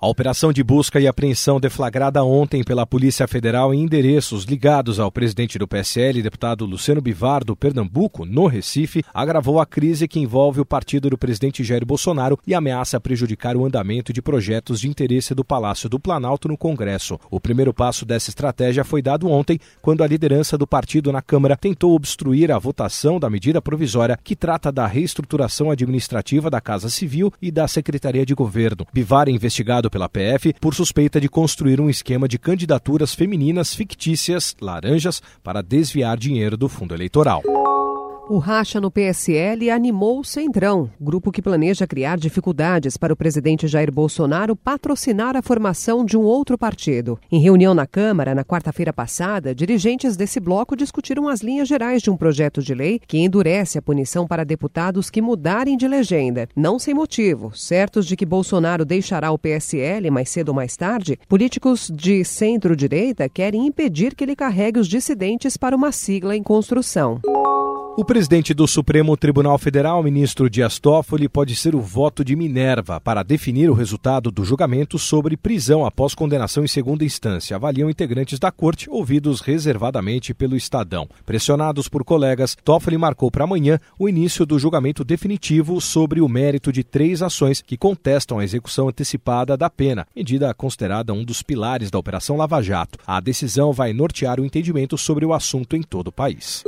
A operação de busca e apreensão deflagrada ontem pela Polícia Federal em endereços ligados ao presidente do PSL, deputado Luciano Bivar, do Pernambuco, no Recife, agravou a crise que envolve o partido do presidente Jair Bolsonaro e ameaça prejudicar o andamento de projetos de interesse do Palácio do Planalto no Congresso. O primeiro passo dessa estratégia foi dado ontem, quando a liderança do partido na Câmara tentou obstruir a votação da medida provisória que trata da reestruturação administrativa da Casa Civil e da Secretaria de Governo. Bivar investigado pela PF por suspeita de construir um esquema de candidaturas femininas fictícias, laranjas, para desviar dinheiro do fundo eleitoral. O racha no PSL animou o Centrão, grupo que planeja criar dificuldades para o presidente Jair Bolsonaro patrocinar a formação de um outro partido. Em reunião na Câmara, na quarta-feira passada, dirigentes desse bloco discutiram as linhas gerais de um projeto de lei que endurece a punição para deputados que mudarem de legenda. Não sem motivo, certos de que Bolsonaro deixará o PSL mais cedo ou mais tarde, políticos de centro-direita querem impedir que ele carregue os dissidentes para uma sigla em construção. O presidente do Supremo Tribunal Federal, ministro Dias Toffoli, pode ser o voto de Minerva para definir o resultado do julgamento sobre prisão após condenação em segunda instância, avaliam integrantes da corte ouvidos reservadamente pelo Estadão. Pressionados por colegas, Toffoli marcou para amanhã o início do julgamento definitivo sobre o mérito de três ações que contestam a execução antecipada da pena, medida considerada um dos pilares da Operação Lava Jato. A decisão vai nortear o entendimento sobre o assunto em todo o país.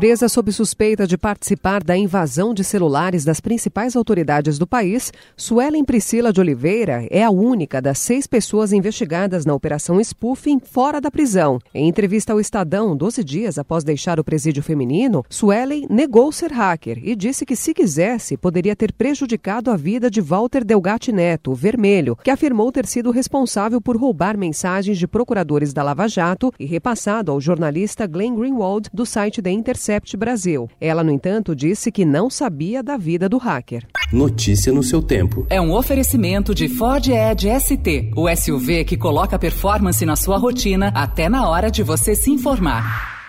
Presa sob suspeita de participar da invasão de celulares das principais autoridades do país, Suelen Priscila de Oliveira é a única das seis pessoas investigadas na Operação Spoofing fora da prisão. Em entrevista ao Estadão, 12 dias após deixar o presídio feminino, Suelen negou ser hacker e disse que, se quisesse, poderia ter prejudicado a vida de Walter Delgatti Neto, Vermelho, que afirmou ter sido responsável por roubar mensagens de procuradores da Lava Jato e repassado ao jornalista Glenn Greenwald do site The Intercept Intercept Brasil. Ela, no entanto, disse que não sabia da vida do hacker. Notícia no seu tempo. É um oferecimento de Ford Edge ST, o SUV que coloca performance na sua rotina até na hora de você se informar.